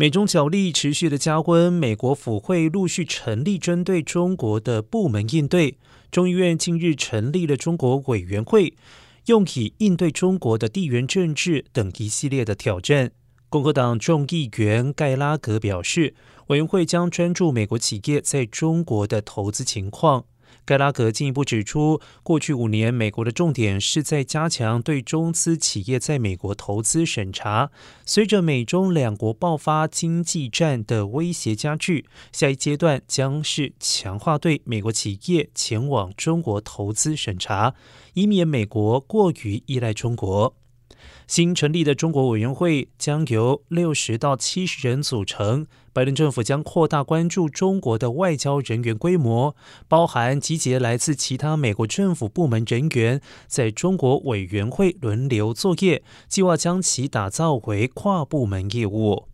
美中角力持续的加温，美国府会陆续成立针对中国的部门应对。众议院近日成立了中国委员会，用以应对中国的地缘政治等一系列的挑战。共和党众议员盖拉格表示，委员会将专注美国企业在中国的投资情况。盖拉格进一步指出，过去五年，美国的重点是在加强对中资企业在美国投资审查。随着美中两国爆发经济战的威胁加剧，下一阶段将是强化对美国企业前往中国投资审查，以免美国过于依赖中国。新成立的中国委员会将由六十到七十人组成。拜登政府将扩大关注中国的外交人员规模，包含集结来自其他美国政府部门人员，在中国委员会轮流作业，计划将其打造为跨部门业务。